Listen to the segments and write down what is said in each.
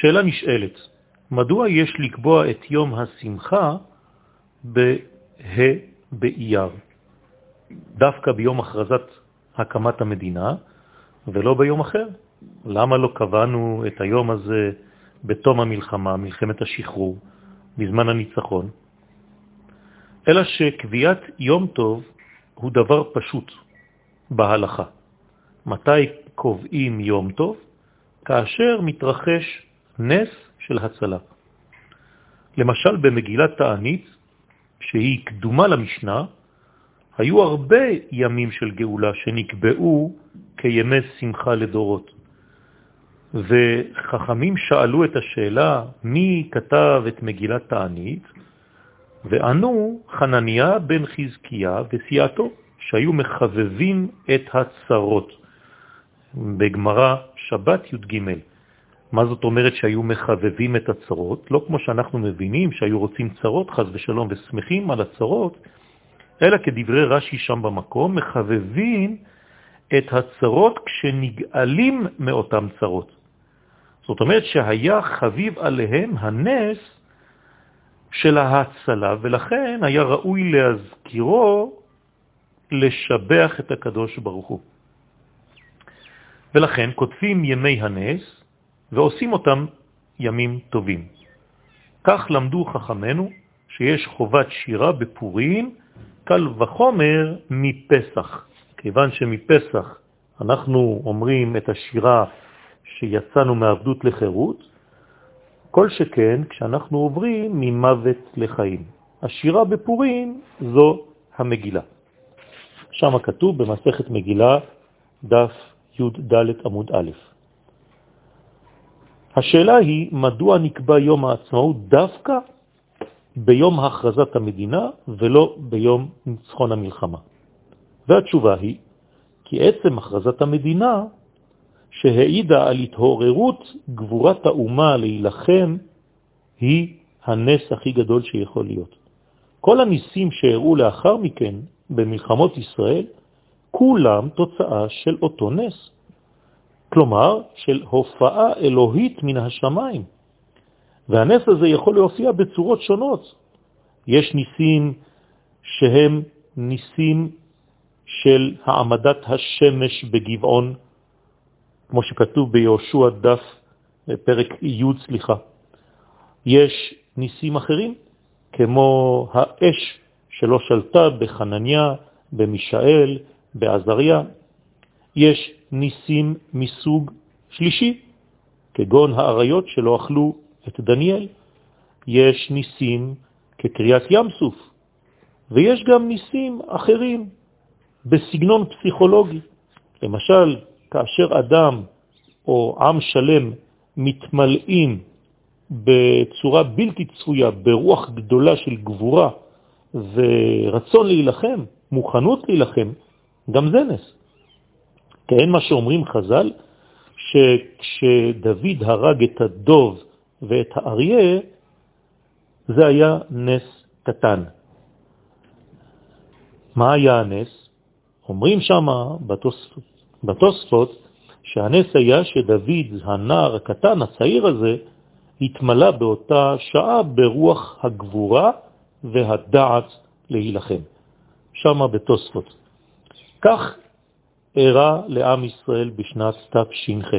שאלה נשאלת, מדוע יש לקבוע את יום השמחה בה' באייר, דווקא ביום הכרזת הקמת המדינה ולא ביום אחר? למה לא קבענו את היום הזה בתום המלחמה, מלחמת השחרור, בזמן הניצחון? אלא שקביעת יום טוב הוא דבר פשוט בהלכה. מתי קובעים יום טוב? כאשר מתרחש נס של הצלה. למשל במגילת תענית, שהיא קדומה למשנה, היו הרבה ימים של גאולה שנקבעו כימי שמחה לדורות. וחכמים שאלו את השאלה מי כתב את מגילת תענית, וענו חנניה בן חזקיה וסיעתו, שהיו מחבבים את הצרות. בגמרה שבת י"ג. מה זאת אומרת שהיו מחבבים את הצרות? לא כמו שאנחנו מבינים שהיו רוצים צרות, חז ושלום, ושמחים על הצרות, אלא כדברי רש"י שם במקום, מחבבים את הצרות כשנגאלים מאותם צרות. זאת אומרת שהיה חביב עליהם הנס של ההצלה, ולכן היה ראוי להזכירו לשבח את הקדוש ברוך הוא. ולכן כותבים ימי הנס ועושים אותם ימים טובים. כך למדו חכמנו שיש חובת שירה בפורים, קל וחומר מפסח. כיוון שמפסח אנחנו אומרים את השירה שיצאנו מעבדות לחירות, כל שכן כשאנחנו עוברים ממוות לחיים. השירה בפורים זו המגילה. שם כתוב במסכת מגילה דף י"ד עמוד א'. השאלה היא, מדוע נקבע יום העצמאות דווקא ביום הכרזת המדינה ולא ביום ניצחון המלחמה? והתשובה היא, כי עצם הכרזת המדינה שהעידה על התעוררות גבורת האומה להילחם היא הנס הכי גדול שיכול להיות. כל הניסים שהראו לאחר מכן במלחמות ישראל, כולם תוצאה של אותו נס. כלומר, של הופעה אלוהית מן השמיים. והנס הזה יכול להופיע בצורות שונות. יש ניסים שהם ניסים של העמדת השמש בגבעון, כמו שכתוב ביהושע דף, פרק י', סליחה. יש ניסים אחרים, כמו האש שלא שלטה בחנניה, במישאל, בעזריה. יש ניסים מסוג שלישי, כגון האריות שלא אכלו את דניאל. יש ניסים כקריאת ים סוף, ויש גם ניסים אחרים בסגנון פסיכולוגי. למשל, כאשר אדם או עם שלם מתמלאים בצורה בלתי צפויה, ברוח גדולה של גבורה ורצון להילחם, מוכנות להילחם, גם זה נס. כן, מה שאומרים חז"ל, שכשדוד הרג את הדוב ואת האריה, זה היה נס קטן. מה היה הנס? אומרים שם בתוספות, בתוספות שהנס היה שדוד, הנער הקטן, הצעיר הזה, התמלא באותה שעה ברוח הגבורה והדעת להילחם. שם בתוספות. כך אירע לעם ישראל בשנת תש"ח.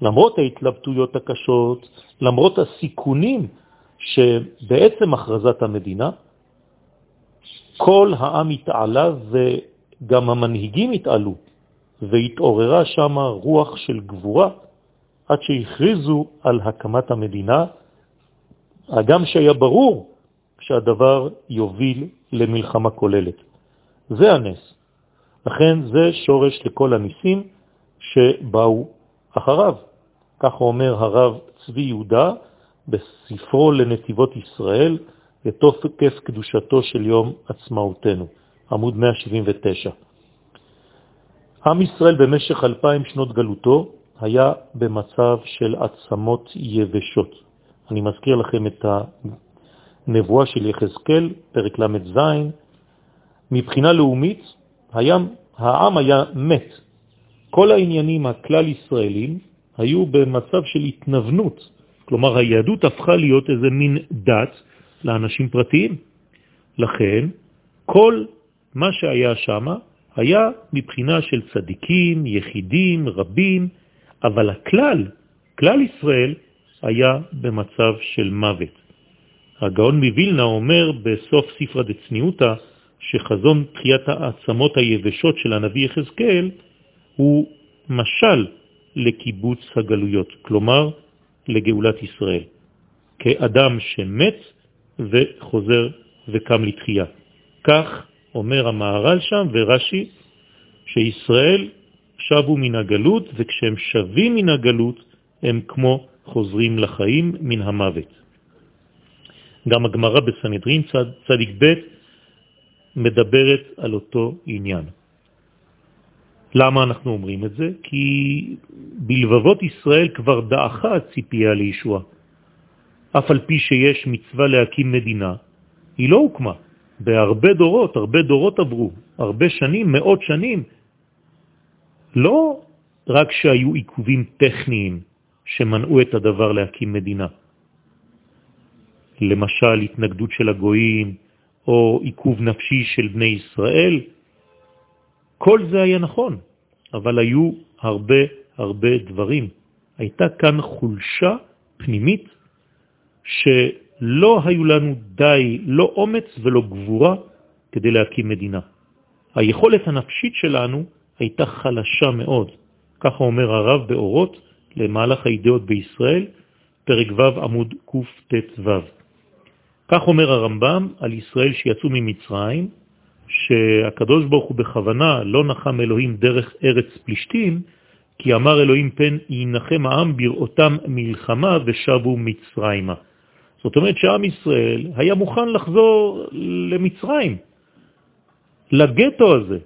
למרות ההתלבטויות הקשות, למרות הסיכונים שבעצם הכרזת המדינה, כל העם התעלה וגם המנהיגים התעלו, והתעוררה שם רוח של גבורה עד שהכריזו על הקמת המדינה, הגם שהיה ברור שהדבר יוביל למלחמה כוללת. זה הנס. לכן זה שורש לכל הניסים שבאו אחריו. כך אומר הרב צבי יהודה בספרו לנתיבות ישראל, לתוקף קדושתו של יום עצמאותנו, עמוד 179. עם ישראל במשך אלפיים שנות גלותו היה במצב של עצמות יבשות. אני מזכיר לכם את הנבואה של יחזקאל, פרק ל"ז, מבחינה לאומית, היה, העם היה מת. כל העניינים הכלל ישראלים היו במצב של התנוונות, כלומר, היהדות הפכה להיות איזה מין דת לאנשים פרטיים. לכן, כל מה שהיה שם היה מבחינה של צדיקים, יחידים, רבים, אבל הכלל, כלל ישראל, היה במצב של מוות. הגאון מווילנה אומר בסוף ספרה דצניעותה שחזון תחיית העצמות היבשות של הנביא יחזקאל הוא משל לקיבוץ הגלויות, כלומר לגאולת ישראל, כאדם שמת וחוזר וקם לתחייה. כך אומר המהר"ל שם ורש"י, שישראל שבו מן הגלות, וכשהם שבים מן הגלות הם כמו חוזרים לחיים מן המוות. גם הגמרא בסנהדרין צד, צדיק ב' מדברת על אותו עניין. למה אנחנו אומרים את זה? כי בלבבות ישראל כבר דעכה הציפייה לישוע. אף על פי שיש מצווה להקים מדינה, היא לא הוקמה. בהרבה דורות, הרבה דורות עברו, הרבה שנים, מאות שנים. לא רק שהיו עיכובים טכניים שמנעו את הדבר להקים מדינה. למשל, התנגדות של הגויים או עיכוב נפשי של בני ישראל, כל זה היה נכון, אבל היו הרבה הרבה דברים. הייתה כאן חולשה פנימית שלא היו לנו די, לא אומץ ולא גבורה כדי להקים מדינה. היכולת הנפשית שלנו הייתה חלשה מאוד. ככה אומר הרב באורות למהלך הידיעות בישראל, פרק ו' עמוד קט"ו. כך אומר הרמב"ם על ישראל שיצאו ממצרים, שהקדוש ברוך הוא בכוונה לא נחם אלוהים דרך ארץ פלישתים, כי אמר אלוהים פן ינחם העם בראותם מלחמה ושבו מצרימה. זאת אומרת שעם ישראל היה מוכן לחזור למצרים, לגטו הזה,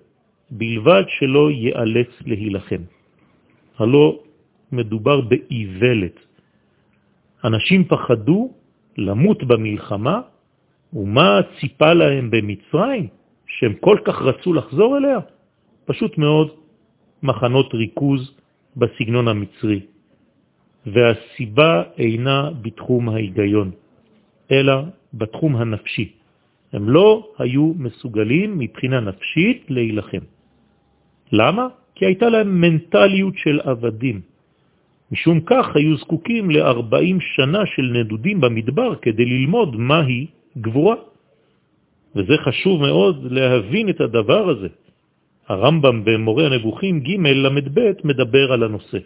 בלבד שלא ייאלץ להילחם. הלא מדובר באיוולת. אנשים פחדו למות במלחמה, ומה ציפה להם במצרים? שהם כל כך רצו לחזור אליה? פשוט מאוד מחנות ריכוז בסגנון המצרי. והסיבה אינה בתחום ההיגיון, אלא בתחום הנפשי. הם לא היו מסוגלים מבחינה נפשית להילחם. למה? כי הייתה להם מנטליות של עבדים. משום כך היו זקוקים ל-40 שנה של נדודים במדבר כדי ללמוד מהי גבורה. וזה חשוב מאוד להבין את הדבר הזה. הרמב"ם במורה הנבוכים ג' למד ב' מדבר על הנושא.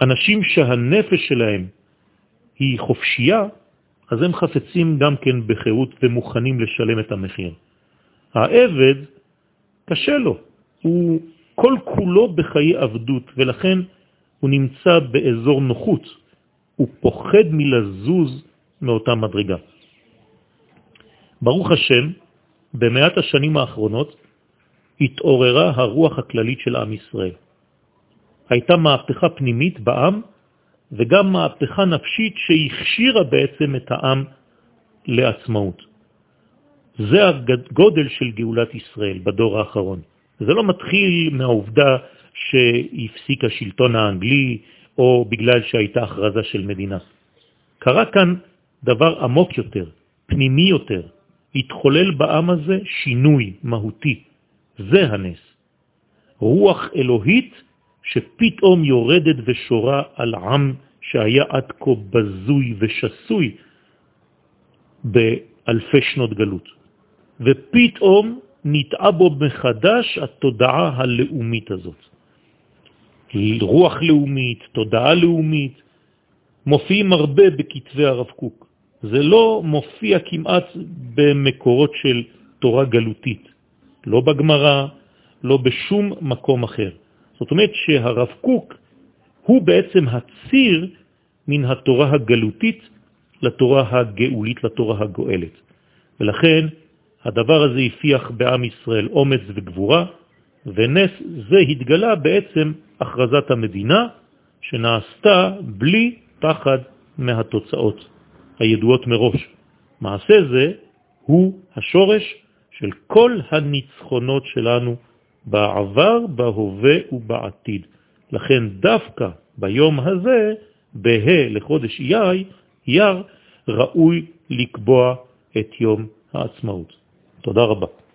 אנשים שהנפש שלהם היא חופשייה, אז הם חפצים גם כן בחירות ומוכנים לשלם את המחיר. העבד, קשה לו, הוא כל כולו בחיי עבדות, ולכן הוא נמצא באזור נוחות, הוא פוחד מלזוז מאותה מדרגה. ברוך השם, במאת השנים האחרונות התעוררה הרוח הכללית של עם ישראל. הייתה מהפכה פנימית בעם וגם מהפכה נפשית שהכשירה בעצם את העם לעצמאות. זה הגודל של גאולת ישראל בדור האחרון. זה לא מתחיל מהעובדה שהפסיק השלטון האנגלי או בגלל שהייתה הכרזה של מדינה. קרה כאן דבר עמוק יותר, פנימי יותר. התחולל בעם הזה שינוי מהותי. זה הנס. רוח אלוהית שפתאום יורדת ושורה על עם שהיה עד כה בזוי ושסוי באלפי שנות גלות. ופתאום נטעה בו מחדש התודעה הלאומית הזאת. רוח לאומית, תודעה לאומית, מופיעים הרבה בכתבי הרב קוק. זה לא מופיע כמעט במקורות של תורה גלותית, לא בגמרא, לא בשום מקום אחר. זאת אומרת שהרב קוק הוא בעצם הציר מן התורה הגלותית לתורה הגאולית, לתורה הגואלת. ולכן הדבר הזה הפיח בעם ישראל אומץ וגבורה, ונס זה התגלה בעצם הכרזת המדינה שנעשתה בלי פחד מהתוצאות הידועות מראש. מעשה זה הוא השורש של כל הניצחונות שלנו בעבר, בהווה ובעתיד. לכן דווקא ביום הזה בה לחודש אייר, אייר, ראוי לקבוע את יום העצמאות. תודה רבה.